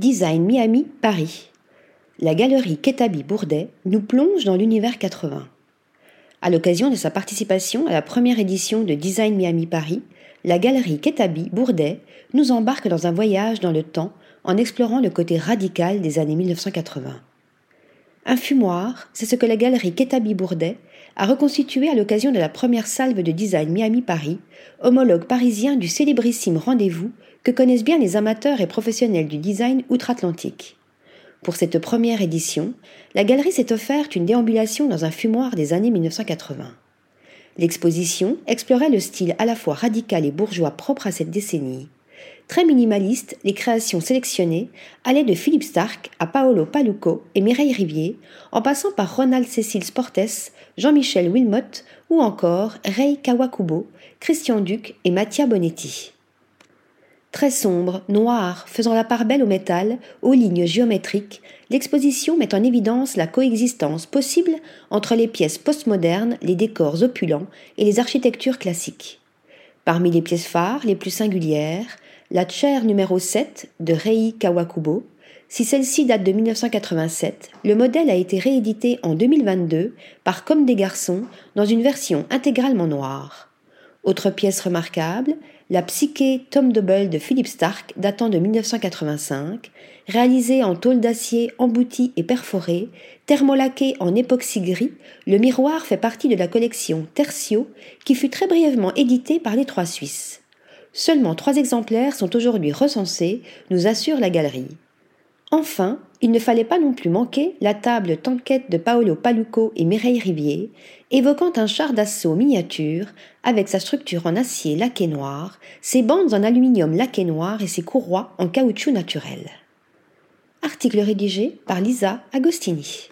Design Miami, Paris. La galerie Ketabi Bourdet nous plonge dans l'univers 80. À l'occasion de sa participation à la première édition de Design Miami Paris, la galerie Ketabi Bourdet nous embarque dans un voyage dans le temps en explorant le côté radical des années 1980. Un fumoir, c'est ce que la galerie Ketabi Bourdet a reconstitué à l'occasion de la première salve de design Miami Paris, homologue parisien du célébrissime rendez-vous que connaissent bien les amateurs et professionnels du design outre-Atlantique. Pour cette première édition, la galerie s'est offerte une déambulation dans un fumoir des années 1980. L'exposition explorait le style à la fois radical et bourgeois propre à cette décennie. Très minimaliste, les créations sélectionnées allaient de Philippe Stark à Paolo Paluco et Mireille Rivier, en passant par Ronald Cécile Sportes, Jean-Michel Wilmot ou encore Rei Kawakubo, Christian Duc et Mattia Bonetti. Très sombre, noir, faisant la part belle au métal, aux lignes géométriques, l'exposition met en évidence la coexistence possible entre les pièces postmodernes, les décors opulents et les architectures classiques. Parmi les pièces phares les plus singulières, la chaire numéro 7 de Rei Kawakubo. Si celle-ci date de 1987, le modèle a été réédité en 2022 par Comme des garçons dans une version intégralement noire. Autre pièce remarquable, la Psyché Tom Double de Philippe Stark datant de 1985, réalisée en tôle d'acier emboutie et perforée, thermolaquée en époxy gris, le miroir fait partie de la collection Tertio qui fut très brièvement éditée par les trois Suisses. Seulement trois exemplaires sont aujourd'hui recensés, nous assure la galerie. Enfin, il ne fallait pas non plus manquer la table Tanquette de Paolo Paluco et Mireille Rivier, évoquant un char d'assaut miniature avec sa structure en acier laqué noir, ses bandes en aluminium laqué noir et ses courroies en caoutchouc naturel. Article rédigé par Lisa Agostini.